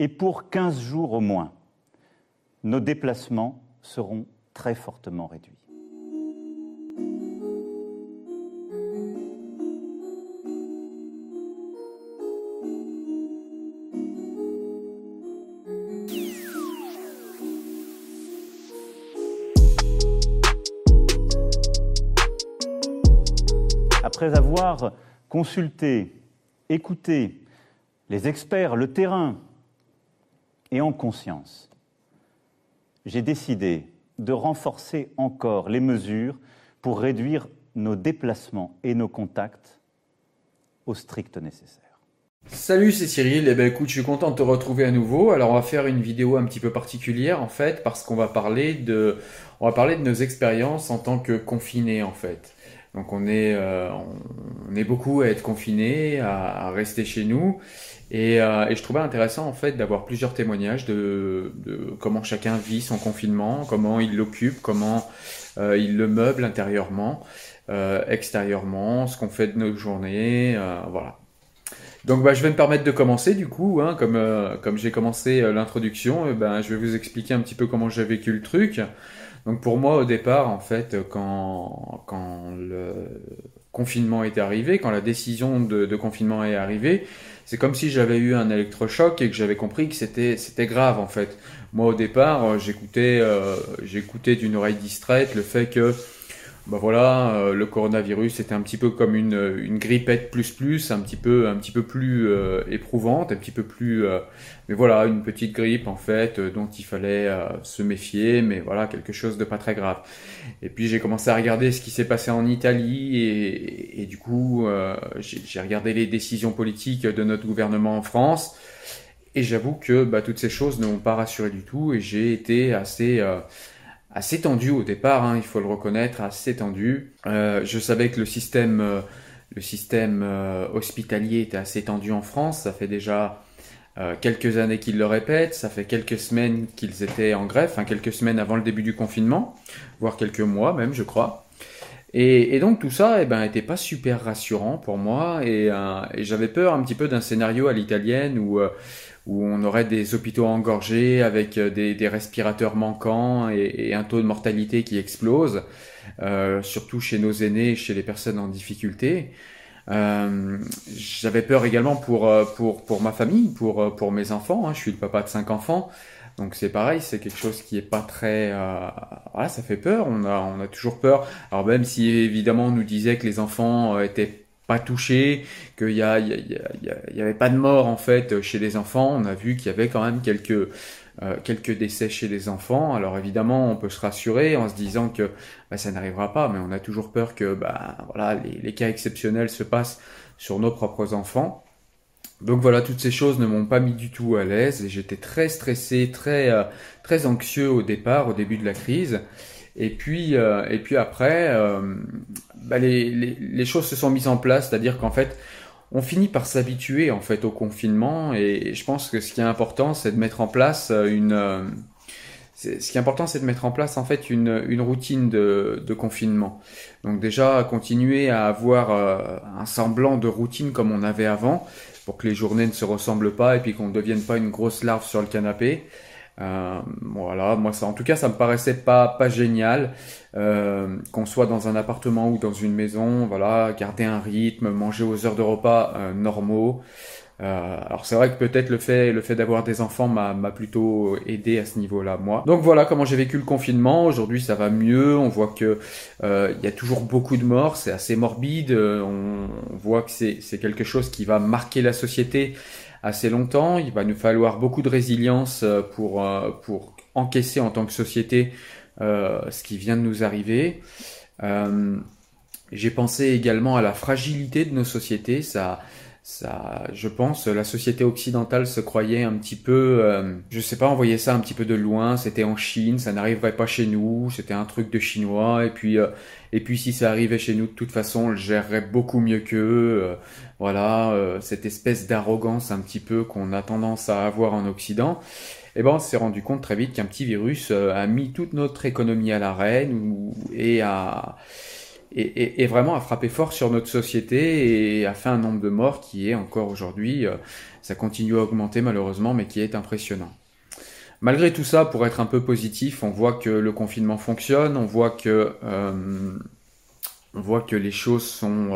et pour 15 jours au moins, nos déplacements seront très fortement réduits. Après avoir consulté, écouté les experts, le terrain, et en conscience, j'ai décidé de renforcer encore les mesures pour réduire nos déplacements et nos contacts au strict nécessaire. Salut, c'est Cyril. Eh ben, écoute, je suis content de te retrouver à nouveau. Alors, on va faire une vidéo un petit peu particulière, en fait, parce qu'on va parler de, on va parler de nos expériences en tant que confinés, en fait. Donc, on est, euh, on est beaucoup à être confinés, à rester chez nous. Euh, et, je trouvais intéressant en fait d'avoir plusieurs témoignages de, comment chacun vit son confinement, comment il l'occupe, comment euh, il le meuble intérieurement, euh, extérieurement, ce qu'on fait de nos journées, voilà. Donc bah, je vais me permettre de commencer du coup, hein, comme, comme j'ai commencé l'introduction, ben, je vais vous expliquer un petit peu comment j'ai vécu le truc. Donc pour moi au départ en fait quand, quand le confinement est arrivé, quand la décision de, confinement est arrivée, c'est comme si j'avais eu un électrochoc et que j'avais compris que c'était c'était grave en fait. Moi au départ, j'écoutais euh, j'écoutais d'une oreille distraite le fait que bah voilà, euh, le coronavirus c'était un petit peu comme une, une grippette plus plus, un petit peu un petit peu plus euh, éprouvante, un petit peu plus, euh, mais voilà, une petite grippe en fait dont il fallait se méfier, mais voilà quelque chose de pas très grave. Et puis j'ai commencé à regarder ce qui s'est passé en Italie et, et, du coup j'ai regardé les décisions politiques de notre gouvernement en France et j'avoue que bah, toutes ces choses ne m'ont pas rassuré du tout et j'ai été assez assez tendu au départ, hein, il faut le reconnaître, assez tendu. Euh, je savais que le système, euh, le système euh, hospitalier était assez tendu en France. Ça fait déjà quelques années qu'ils le répètent. Ça fait quelques semaines qu'ils étaient en grève, enfin quelques semaines avant le début du confinement, voire quelques mois même, je crois. Et, et donc tout ça, eh ben, était pas super rassurant pour moi, et, et j'avais peur un petit peu d'un scénario à l'italienne où où on aurait des hôpitaux engorgés avec euh, des, respirateurs manquants et, un taux de mortalité qui explose, euh, surtout chez nos aînés, chez les personnes en difficulté. Euh, j'avais peur également pour, pour, pour ma famille, pour, pour mes enfants. Hein. Je suis le papa de cinq enfants. Donc c'est pareil, c'est quelque chose qui est pas très, voilà, ça fait peur. On a, toujours peur. Alors même si évidemment on nous disait que les enfants étaient pas touché, qu'il y, avait pas de mort en fait chez les enfants. On a vu qu'il y avait quand même quelques euh, décès chez les enfants. Alors évidemment, on peut se rassurer en se disant que bah, ça n'arrivera pas, mais on a toujours peur que bah, voilà, les, cas exceptionnels se passent sur nos propres enfants. Donc voilà, toutes ces choses ne m'ont pas mis du tout à l'aise et j'étais très stressé, très euh, très anxieux au départ, au début de la crise. Et puis, euh, et puis après, euh, bah les, les, les, choses se sont mises en place, c'est-à-dire qu'en fait, on finit par s'habituer en fait au confinement. Et, je pense que ce qui est important, c'est de mettre en place une ce qui est important, c'est de mettre en place en fait une, une routine de, de, confinement. Donc déjà, continuer à avoir euh, un semblant de routine comme on avait avant, pour que les journées ne se ressemblent pas et puis qu'on ne devienne pas une grosse larve sur le canapé. Euh, voilà, moi ça, en tout cas, ça me paraissait pas pas génial euh, qu'on soit dans un appartement ou dans une maison. Voilà, garder un rythme, manger aux heures de repas euh, normaux. Euh, alors c'est vrai que peut-être le fait le fait d'avoir des enfants m'a plutôt aidé à ce niveau-là moi. Donc voilà comment j'ai vécu le confinement. Aujourd'hui ça va mieux. On voit que euh, il y a toujours beaucoup de morts. C'est assez morbide. On, on voit que c'est quelque chose qui va marquer la société assez longtemps. Il va nous falloir beaucoup de résilience euh, pour, euh, pour encaisser en tant que société euh, ce qui vient de nous arriver. J'ai pensé également à la fragilité de nos sociétés. Ça, ça, je pense, la société occidentale se croyait un petit peu, euh, je sais pas, on voyait ça un petit peu de loin. C'était en Chine, ça n'arriverait pas chez nous. C'était un truc de chinois. Et puis, euh, et puis si ça arrivait chez nous, de toute façon, on le gérerait beaucoup mieux qu'eux. Euh, voilà, cette espèce d'arrogance un petit peu qu'on a tendance à avoir en Occident. Eh ben, on s'est rendu compte très vite qu'un petit virus a mis toute notre économie à l'arrêt et a et, vraiment a frappé fort sur notre société et a fait un nombre de morts qui est encore aujourd'hui, ça continue à augmenter malheureusement, mais qui est impressionnant. Malgré tout ça, pour être un peu positif, on voit que le confinement fonctionne, on voit que, on voit que les choses sont,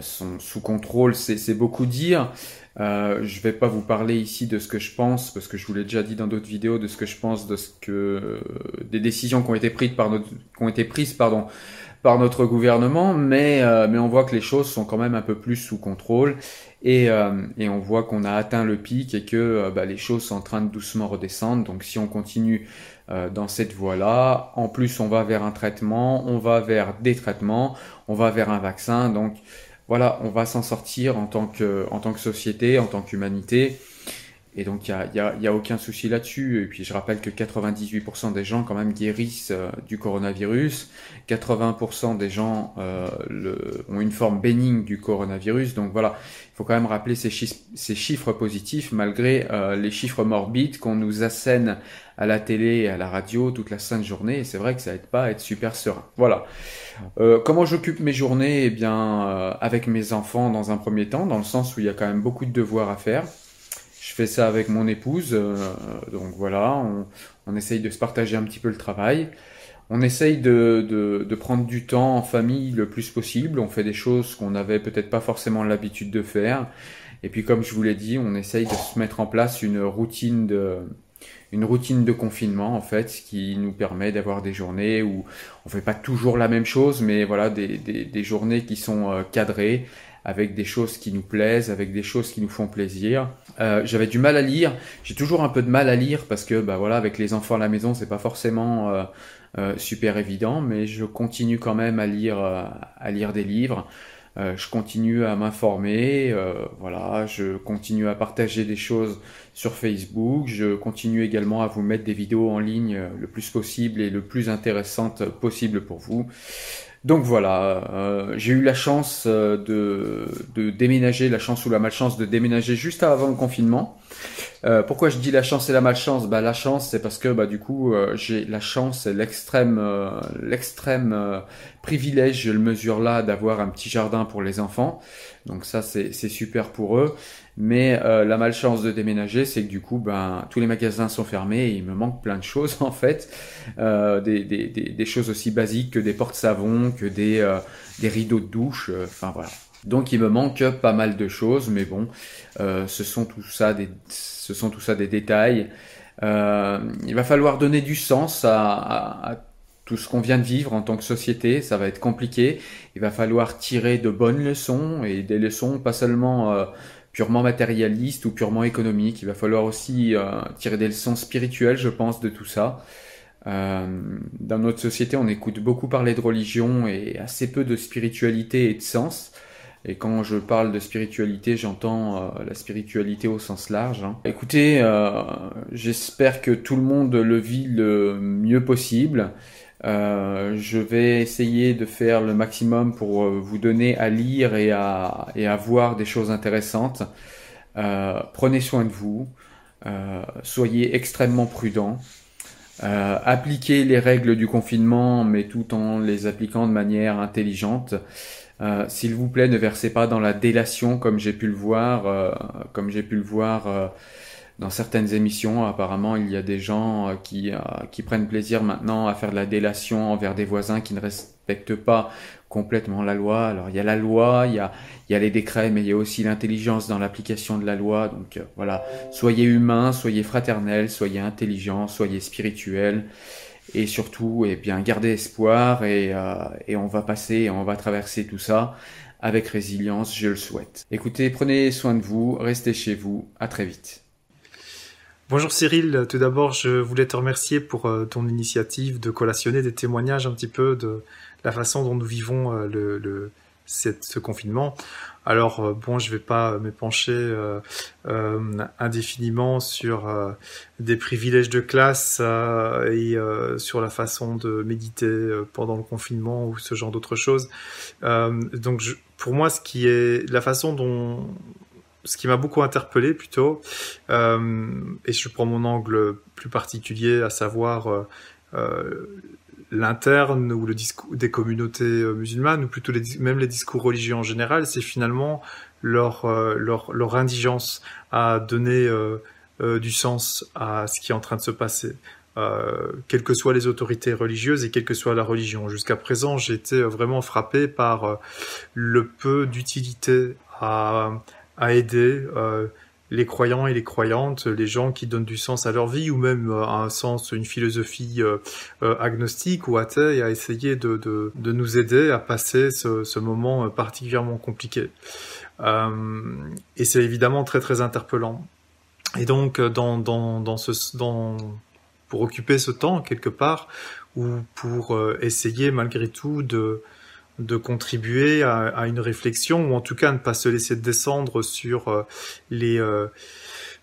sont sous contrôle, c'est beaucoup dire. Euh, je vais pas vous parler ici de ce que je pense, parce que je vous l'ai déjà dit dans d'autres vidéos, de ce que je pense de ce que des décisions qui ont été prises par notre, qui ont été prises, pardon, par notre gouvernement, mais euh, mais on voit que les choses sont quand même un peu plus sous contrôle et euh, et on voit qu'on a atteint le pic et que euh, bah, les choses sont en train de doucement redescendre. Donc si on continue dans cette voie-là, en plus on va vers un traitement, on va vers des traitements, on va vers un vaccin, donc voilà, on va s'en sortir en tant que, en tant que société, en tant qu'humanité. Et donc, il n'y a, y a, aucun souci là-dessus. Et puis, je rappelle que 98% des gens, quand même, guérissent euh, du coronavirus. 80% des gens euh, ont une forme bénigne du coronavirus. Donc, voilà, il faut quand même rappeler ces, ces chiffres positifs, malgré euh, les chiffres morbides qu'on nous assène à la télé et à la radio toute la sainte journée. Et c'est vrai que ça aide pas à être super serein. Voilà. comment j'occupe mes journées? Eh bien, avec mes enfants dans un premier temps, dans le sens où il y a quand même beaucoup de devoirs à faire. Je fais ça avec mon épouse, euh, donc voilà, on, on, essaye de se partager un petit peu le travail. On essaye de, prendre du temps en famille le plus possible. On fait des choses qu'on n'avait peut-être pas forcément l'habitude de faire. Et puis, comme je vous l'ai dit, on essaye de se mettre en place une routine de, confinement en fait, qui nous permet d'avoir des journées où on fait pas toujours la même chose, mais voilà des journées qui sont euh, cadrées avec des choses qui nous plaisent, avec des choses qui nous font plaisir. Euh, j'avais du mal à lire, j'ai toujours un peu de mal à lire parce que bah voilà, avec les enfants à la maison, c'est pas forcément euh, euh, super évident, mais je continue quand même à lire, à lire des livres. je continue à m'informer, voilà, je continue à partager des choses sur Facebook, je continue également à vous mettre des vidéos en ligne le plus possible et le plus intéressantes possible pour vous. Donc voilà, euh, j'ai eu la chance euh, de, déménager, la chance ou la malchance de déménager juste avant le confinement. Euh, pourquoi je dis la chance et la malchance? Bah la chance c'est parce que bah du coup j'ai la chance et l'extrême l'extrême privilège, je le mesure là, d'avoir un petit jardin pour les enfants. Donc ça c'est super pour eux. Mais euh, la malchance de déménager, c'est que du coup, ben, tous les magasins sont fermés et il me manque plein de choses en fait. Euh, des, choses aussi basiques que des portes savons, que des, euh, des rideaux de douche. Enfin voilà. Donc il me manque pas mal de choses, mais bon, ce sont tout ça des, ce sont tout ça des détails. il va falloir donner du sens à, tout ce qu'on vient de vivre en tant que société, ça va être compliqué. Il va falloir tirer de bonnes leçons et des leçons pas seulement purement matérialiste ou purement économique. Il va falloir aussi euh, tirer des leçons spirituelles, je pense, de tout ça. Euh, dans notre société, on écoute beaucoup parler de religion et assez peu de spiritualité et de sens. Et quand je parle de spiritualité, j'entends euh, la spiritualité au sens large. Hein. Écoutez, euh, j'espère que tout le monde le vit le mieux possible. Euh, je vais essayer de faire le maximum pour euh, vous donner à lire et à, et à voir des choses intéressantes. Euh, prenez soin de vous, soyez extrêmement prudents, appliquez les règles du confinement, mais tout en les appliquant de manière intelligente. S'il vous plaît, ne versez pas dans la délation comme j'ai pu le voir, comme j'ai pu le voir dans certaines émissions, apparemment, il y a des gens euh, qui, euh, qui prennent plaisir maintenant à faire de la délation envers des voisins qui ne respectent pas complètement la loi. Alors, il y a la loi, il y a, il y a les décrets, mais il y a aussi l'intelligence dans l'application de la loi. Donc, euh, voilà, soyez humains, soyez fraternels, soyez intelligents, soyez spirituels. Et surtout, eh bien, gardez espoir et, et on va passer, on va traverser tout ça avec résilience, je le souhaite. Écoutez, prenez soin de vous, restez chez vous, à très vite. Bonjour Cyril, tout d'abord je voulais te remercier pour euh, ton initiative de collationner des témoignages un petit peu de la façon dont nous vivons euh, ce confinement. Alors euh, bon, je vais pas m'épancher indéfiniment sur des privilèges de classe et sur la façon de méditer pendant le confinement ou ce genre d'autres choses. donc pour moi, ce qui est la façon dont ce qui m'a beaucoup interpellé plutôt, euh, et je prends mon angle plus particulier, à savoir euh, euh l'interne ou le discours des communautés musulmanes ou plutôt les, même les discours religieux en général, c'est finalement leur, leur, leur indigence à donner du sens à ce qui est en train de se passer. Euh, quelles que soient les autorités religieuses et quelle que soit la religion. Jusqu'à présent, j'ai été vraiment frappé par euh, le peu d'utilité à, à, aider euh, les croyants et les croyantes, les gens qui donnent du sens à leur vie ou même un sens, une philosophie agnostique ou athée, à essayer de, de, de, nous aider à passer ce, ce moment particulièrement compliqué. et c'est évidemment très très interpellant. Et donc dans, dans, dans ce dans pour occuper ce temps quelque part ou pour euh, essayer malgré tout de, de contribuer à, une réflexion ou en tout cas ne pas se laisser descendre sur euh, les, euh,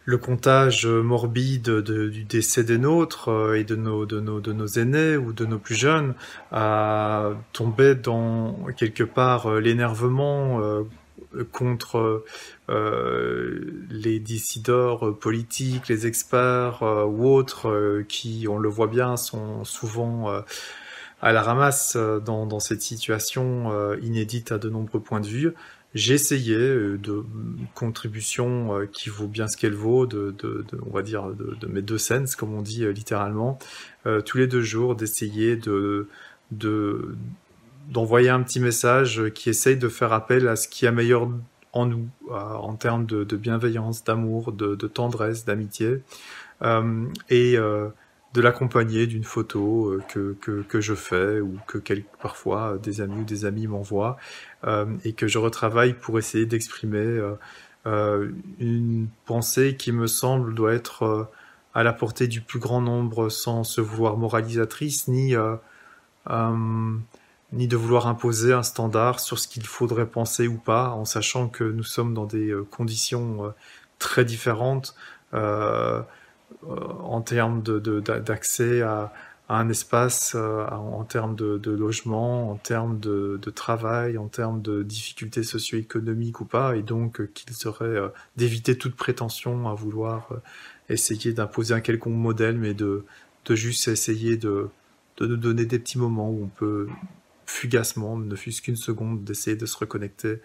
le comptage morbide du décès des nôtres et de nos, de, nos, de nos aînés ou de nos plus jeunes, à tomber dans quelque part l'énervement contre euh, les décideurs politiques, les experts euh, ou autres euh, qui, on le voit bien, sont souvent à la ramasse dans, dans cette situation inédite à de nombreux points de vue. J'ai essayé de contribution qui vaut bien ce qu'elle vaut, de, de, de, on va dire de, de, mes deux scènes, comme on dit littéralement, tous les deux jours d'essayer de, de d'envoyer un petit message qui essaye de faire appel à ce qui est meilleur en nous, euh, en termes de, bienveillance, d'amour, de, tendresse, d'amitié, euh, et euh, de l'accompagner d'une photo que, que, je fais ou que parfois des amis ou des amis m'envoient, et que je retravaille pour essayer d'exprimer une pensée qui me semble doit être à la portée du plus grand nombre sans se vouloir moralisatrice ni ni de vouloir imposer un standard sur ce qu'il faudrait penser ou pas, en sachant que nous sommes dans des euh, conditions euh, très différentes euh, en termes d'accès à, un espace, en termes de, logement, en termes de, travail, en termes de difficultés socio-économiques ou pas, et donc qu'il serait d'éviter toute prétention à vouloir essayer d'imposer un quelconque modèle, mais de, de juste essayer de, de nous donner des petits moments où on peut fugacement, ne fût-ce qu'une seconde, d'essayer de se reconnecter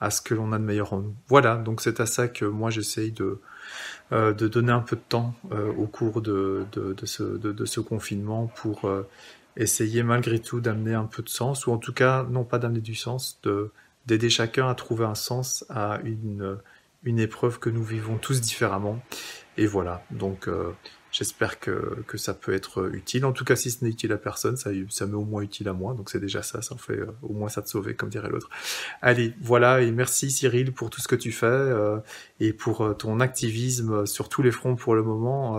à ce que l'on a de meilleur en nous. Voilà, donc c'est à ça que moi j'essaye de, euh, donner un peu de temps euh, au cours de, ce, confinement pour euh, essayer malgré tout d'amener un peu de sens, ou en tout cas, non pas d'amener du sens, d'aider chacun à trouver un sens à une, une épreuve que nous vivons tous différemment. Et voilà, donc J'espère que, que, ça peut être utile. En tout cas, si ce n'est utile à personne, ça, ça m'est au moins utile à moi. Donc c'est déjà ça, ça en fait euh, au moins ça te sauver, comme dirait l'autre. Allez, voilà, et merci Cyril pour tout ce que tu fais euh, et pour euh, ton activisme sur tous les fronts pour le moment.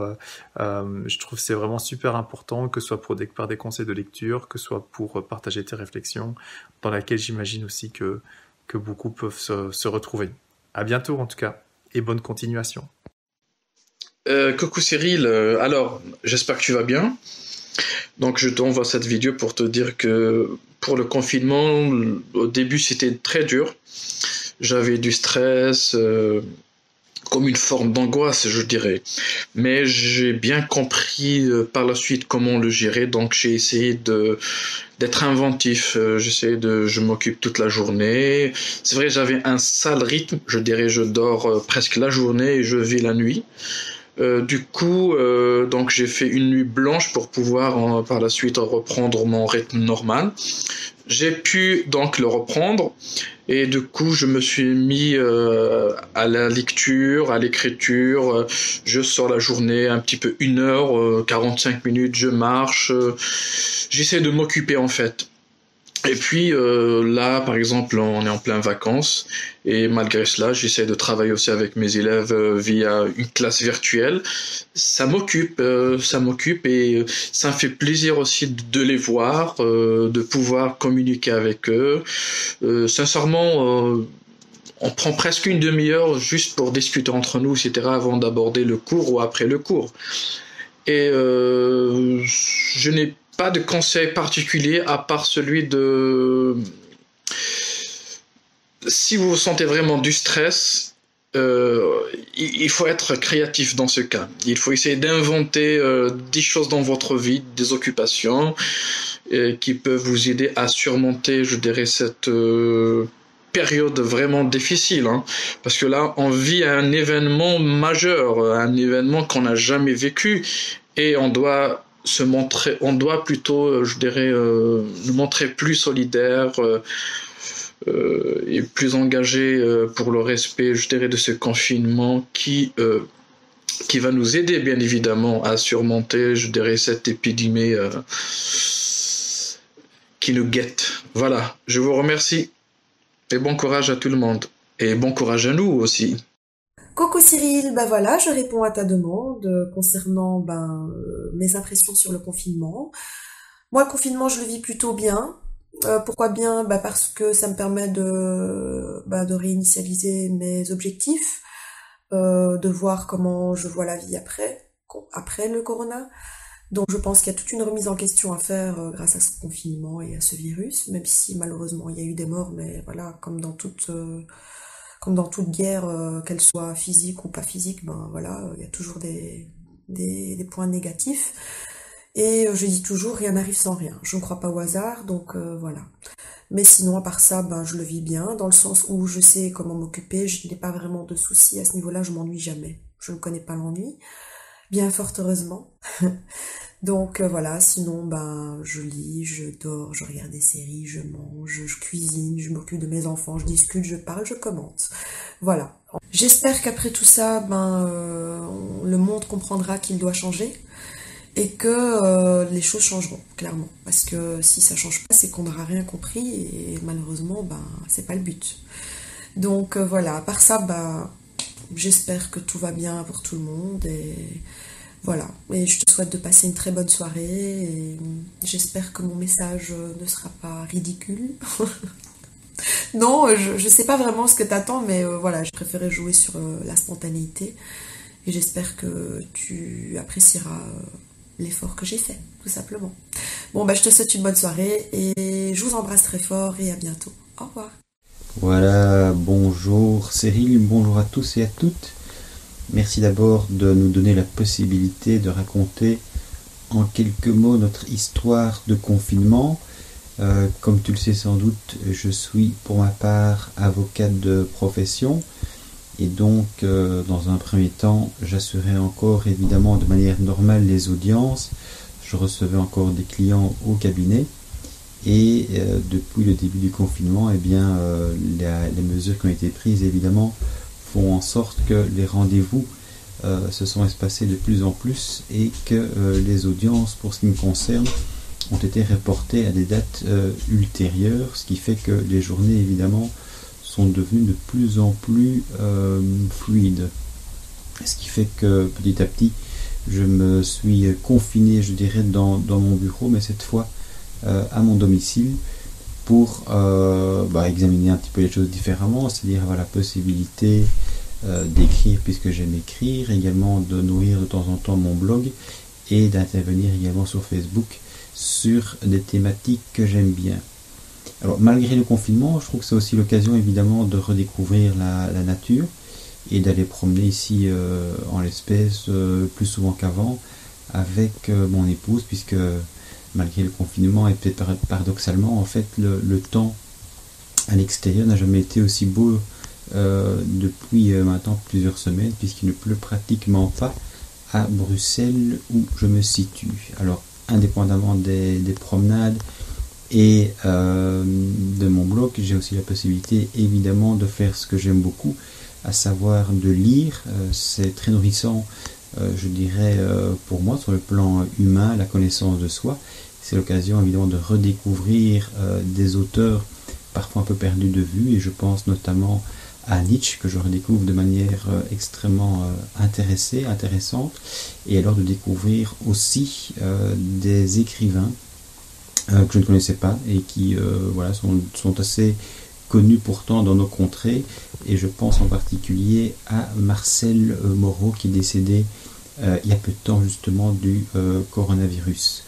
je trouve c'est vraiment super important, que ce soit pour des, par des conseils de lecture, que ce soit pour partager tes réflexions, dans laquelle j'imagine aussi que, que beaucoup peuvent se, se retrouver. À bientôt en tout cas, et bonne continuation. Euh, coucou Cyril, euh, alors j'espère que tu vas bien. Donc je t'envoie cette vidéo pour te dire que pour le confinement, au début c'était très dur. J'avais du stress, euh, comme une forme d'angoisse, je dirais. Mais j'ai bien compris par la suite comment le gérer, donc j'ai essayé de d'être inventif. J'essaie de, je m'occupe toute la journée. C'est vrai, j'avais un sale rythme. Je dirais, je dors presque la journée et je vis la nuit. Euh, du coup, euh, donc j'ai fait une nuit blanche pour pouvoir par la suite reprendre mon rythme normal. J'ai pu donc le reprendre et du coup je me suis mis euh, à la lecture, à l'écriture. Je sors la journée un petit peu une heure, 45 minutes, je marche. J'essaie de m'occuper en fait. Et puis euh, là, par exemple, on est en plein vacances et malgré cela, j'essaie de travailler aussi avec mes élèves euh, via une classe virtuelle. Ça m'occupe, euh, ça m'occupe et ça me fait plaisir aussi de les voir, de pouvoir communiquer avec eux. sincèrement, on prend presque une demi-heure juste pour discuter entre nous, etc., avant d'aborder le cours ou après le cours. Et je n'ai pas de conseil particulier à part celui de si vous sentez vraiment du stress, euh, il faut être créatif dans ce cas. Il faut essayer d'inventer euh, des choses dans votre vie, des occupations, et qui peuvent vous aider à surmonter, je dirais, cette période vraiment difficile, hein. parce que là, on vit un événement majeur, un événement qu'on n'a jamais vécu, et on doit on doit plutôt, je dirais, nous montrer plus solidaires, euh, et plus engagé euh, pour le respect, je dirais, de ce confinement qui euh, qui va nous aider bien évidemment à surmonter, je dirais, cette épidémie qui nous guette. Voilà, je vous remercie et bon courage à tout le monde et bon courage à nous aussi. Coucou Cyril, bah voilà, je réponds à ta demande concernant ben, mes impressions sur le confinement. Moi, le confinement, je le vis plutôt bien. Euh, pourquoi bien? Bah Parce que ça me permet de, bah, de réinitialiser mes objectifs, euh, de voir comment je vois la vie après, après le corona. Donc je pense qu'il y a toute une remise en question à faire euh, grâce à ce confinement et à ce virus, même si malheureusement il y a eu des morts, mais voilà, comme dans toute, comme dans toute guerre, qu'elle soit physique ou pas physique, ben voilà, il y a toujours des, des, points négatifs. Et euh, je dis toujours, rien n'arrive sans rien. Je ne crois pas au hasard, donc euh, voilà. Mais sinon, à part ça, ben, je le vis bien, dans le sens où je sais comment m'occuper, je n'ai pas vraiment de soucis à ce niveau-là, je m'ennuie jamais. Je ne connais pas l'ennui, bien fort heureusement. donc euh, voilà, sinon, ben, je lis, je dors, je regarde des séries, je mange, je cuisine, je m'occupe de mes enfants, je discute, je parle, je commente. Voilà. J'espère qu'après tout ça, ben, le monde comprendra qu'il doit changer et que euh, les choses changeront, clairement. Parce que si ça change pas, c'est qu'on n'aura rien compris et malheureusement, ben, c'est pas le but. Donc euh, voilà, à part ça, ben, j'espère que tout va bien pour tout le monde et voilà. Et je te souhaite de passer une très bonne soirée et j'espère que mon message ne sera pas ridicule. non, je, je sais pas vraiment ce que t'attends, mais euh, voilà, je préférais jouer sur la spontanéité et j'espère que tu apprécieras l'effort que j'ai fait, tout simplement. Bon, bah, je te souhaite une bonne soirée et je vous embrasse très fort et à bientôt. Au revoir. Voilà, bonjour Cyril, bonjour à tous et à toutes. Merci d'abord de nous donner la possibilité de raconter en quelques mots notre histoire de confinement. Euh, comme tu le sais sans doute, je suis pour ma part avocat de profession. Et donc, euh, dans un premier temps, j'assurais encore évidemment de manière normale les audiences. Je recevais encore des clients au cabinet. Et euh, depuis le début du confinement, eh bien, les mesures qui ont été prises, évidemment, font en sorte que les rendez-vous se sont espacés de plus en plus et que les audiences, pour ce qui me concerne, ont été reportées à des dates ultérieures, ce qui fait que les journées, évidemment, sont devenus de plus en plus euh, fluides. Ce qui fait que petit à petit, je me suis confiné, je dirais, dans, mon bureau, mais cette fois euh, à mon domicile, pour euh, bah, examiner un petit peu les choses différemment, c'est-à-dire avoir la possibilité d'écrire puisque j'aime écrire, également de nourrir de temps en temps mon blog et d'intervenir également sur Facebook sur des thématiques que j'aime bien. Alors malgré le confinement, je trouve que c'est aussi l'occasion évidemment de redécouvrir la, nature et d'aller promener ici euh, en l'espèce euh, plus souvent qu'avant avec euh, mon épouse puisque malgré le confinement et peut-être paradoxalement en fait le, temps à l'extérieur n'a jamais été aussi beau depuis maintenant plusieurs semaines puisqu'il ne pleut pratiquement pas à Bruxelles où je me situe. Alors indépendamment des promenades et euh, de mon blog, j'ai aussi la possibilité évidemment de faire ce que j'aime beaucoup, à savoir de lire. Euh, c'est très nourrissant, euh, je dirais, pour moi, sur le plan humain, la connaissance de soi. C'est l'occasion évidemment de redécouvrir des auteurs parfois un peu perdus de vue, et je pense notamment à Nietzsche, que je redécouvre de manière extrêmement intéressée, intéressante, et alors de découvrir aussi des écrivains euh, que je ne connaissais pas et qui euh, voilà, sont, assez connus pourtant dans nos contrées. Et je pense en particulier à Marcel euh, Moreau qui est décédé il y a peu de temps justement du coronavirus.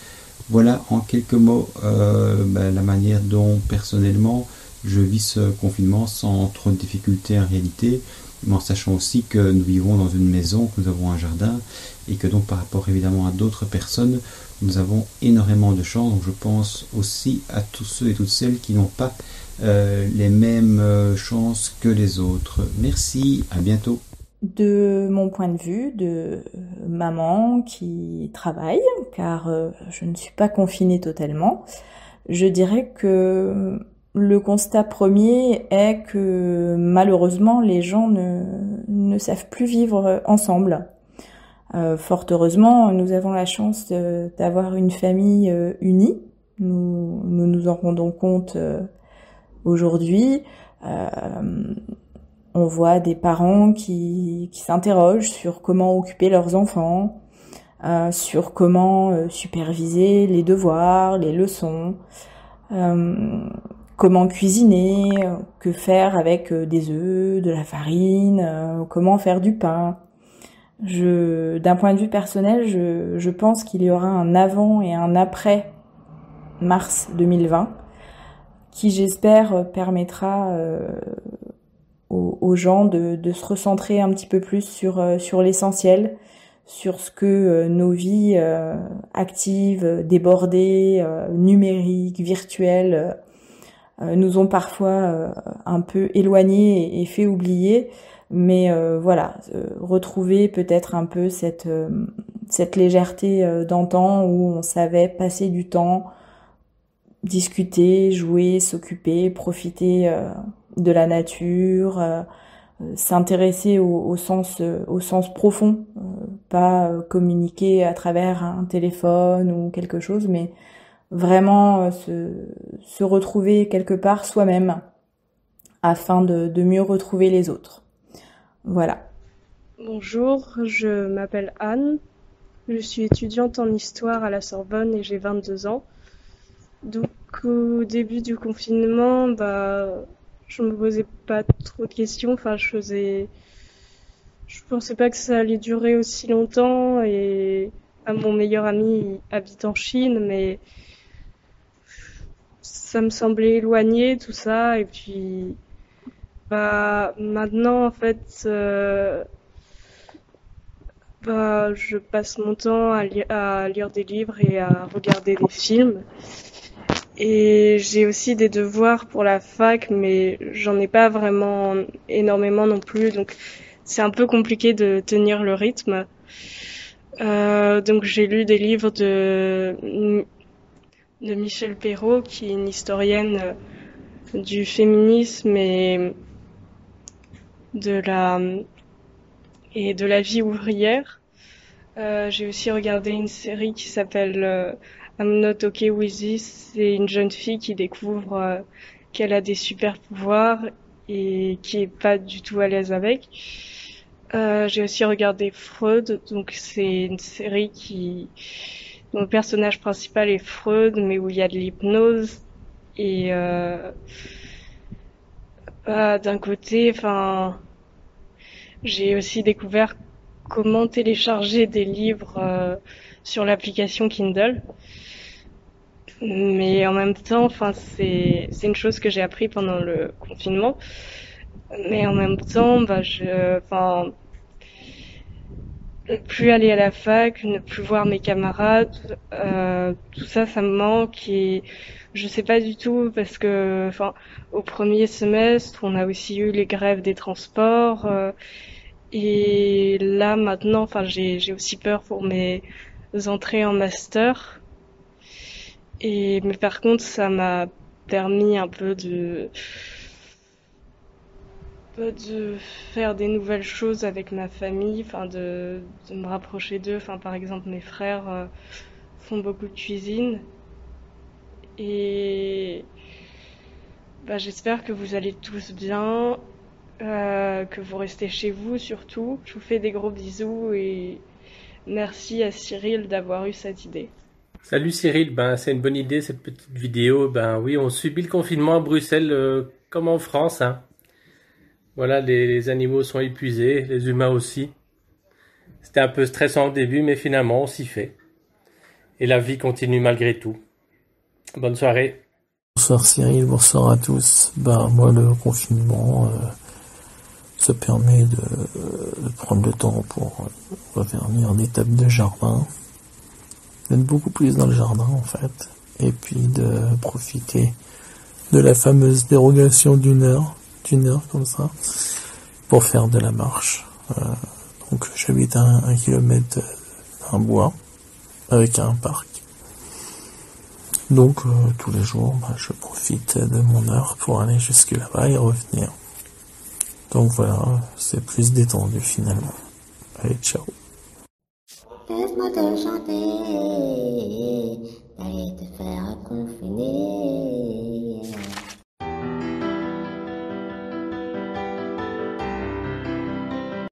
Voilà en quelques mots ben, la manière dont personnellement je vis ce confinement sans trop de difficultés en réalité. mais en sachant aussi que nous vivons dans une maison, que nous avons un jardin, et que donc par rapport évidemment à d'autres personnes, nous avons énormément de chance. Donc je pense aussi à tous ceux et toutes celles qui n'ont pas euh, les mêmes euh, chances que les autres. Merci, à bientôt. De mon point de vue de maman qui travaille, car euh, je ne suis pas confinée totalement, je dirais que le constat premier est que malheureusement les gens ne, ne savent plus vivre ensemble. Euh, fort heureusement, nous avons la chance d'avoir une famille euh, unie. Nous, nous, en rendons compte euh, aujourd'hui. On voit des parents qui, qui s'interrogent sur comment occuper leurs enfants, sur comment superviser les devoirs, les leçons comment cuisiner, que faire avec des œufs, de la farine, comment faire du pain. Je, d'un point de vue personnel, je, je pense qu'il y aura un avant et un après mars 2020, qui j'espère permettra euh, aux, aux, gens de, de, se recentrer un petit peu plus sur, euh, sur l'essentiel, sur ce que euh, nos vies euh, actives, débordées, numériques, virtuelles, nous ont parfois un peu éloignés et, fait oublier. Mais euh, voilà, euh, retrouver peut-être un peu cette, euh, cette légèreté d'antan où on savait passer du temps, discuter, jouer, s'occuper, profiter de la nature, s'intéresser au, sens, au sens profond, pas communiquer à travers un téléphone ou quelque chose, mais vraiment se, retrouver quelque part soi-même afin de, de mieux retrouver les autres. Voilà. Bonjour, je m'appelle Anne. Je suis étudiante en histoire à la Sorbonne et j'ai 22 ans. Donc au début du confinement, bah je me posais pas trop de questions, enfin je faisais je pensais pas que ça allait durer aussi longtemps. Et à mon meilleur ami habite en Chine mais ça me semblait éloigné tout ça. Et puis bah maintenant en fait, euh, bah je passe mon temps à, à, lire des livres et à regarder des films. Et j'ai aussi des devoirs pour la fac, mais j'en ai pas vraiment énormément non plus, donc c'est un peu compliqué de tenir le rythme. Euh, donc j'ai lu des livres de de Michel Perrault, qui est une historienne du féminisme et de la et de la vie ouvrière. Euh, j'ai aussi regardé une série qui s'appelle euh, I'm Not Okay With This. C'est une jeune fille qui découvre euh, qu'elle a des super pouvoirs et qui est pas du tout à l'aise avec. Euh, j'ai aussi regardé Freud, donc c'est une série qui dont le personnage principal est Freud, mais où il y a de l'hypnose et euh, bah, d'un côté, enfin, j'ai aussi découvert comment télécharger des livres euh, sur l'application Kindle. Mais en même temps, enfin, c'est une chose que j'ai appris pendant le confinement. Mais en même temps, bah, je, enfin, ne plus aller à la fac, ne plus voir mes camarades, euh, tout ça, ça me manque et je sais pas du tout parce que, enfin, au premier semestre, on a aussi eu les grèves des transports. Euh, et là maintenant, enfin, j'ai aussi peur pour mes entrées en master. Et mais par contre, ça m'a permis un peu de de faire des nouvelles choses avec ma famille, enfin de, de me rapprocher d'eux. Enfin, par exemple, mes frères euh, font beaucoup de cuisine et bah, j'espère que vous allez tous bien, euh, que vous restez chez vous surtout. Je vous fais des gros bisous et merci à Cyril d'avoir eu cette idée. Salut Cyril, ben c'est une bonne idée cette petite vidéo. Ben oui, on subit le confinement à Bruxelles euh, comme en France. Hein. Voilà, les, les, animaux sont épuisés, les humains aussi. C'était un peu stressant au début, mais finalement on s'y fait. Et la vie continue malgré tout. Bonne soirée. Bonsoir Cyril, bonsoir à tous. Ben moi le confinement, euh, Ça permet de, de prendre le temps pour revenir tables de jardin, d'être beaucoup plus dans le jardin en fait, et puis de profiter de la fameuse dérogation d'une heure, d'une heure comme ça, pour faire de la marche. Euh, donc j'habite à un, un kilomètre d'un bois avec un parc. Donc euh, tous les jours, bah, je profite de mon heure pour aller jusque là-bas et revenir. Donc voilà, c'est plus détendu finalement. Allez, ciao. Laisse-moi te chanter, d'aller te faire confiner.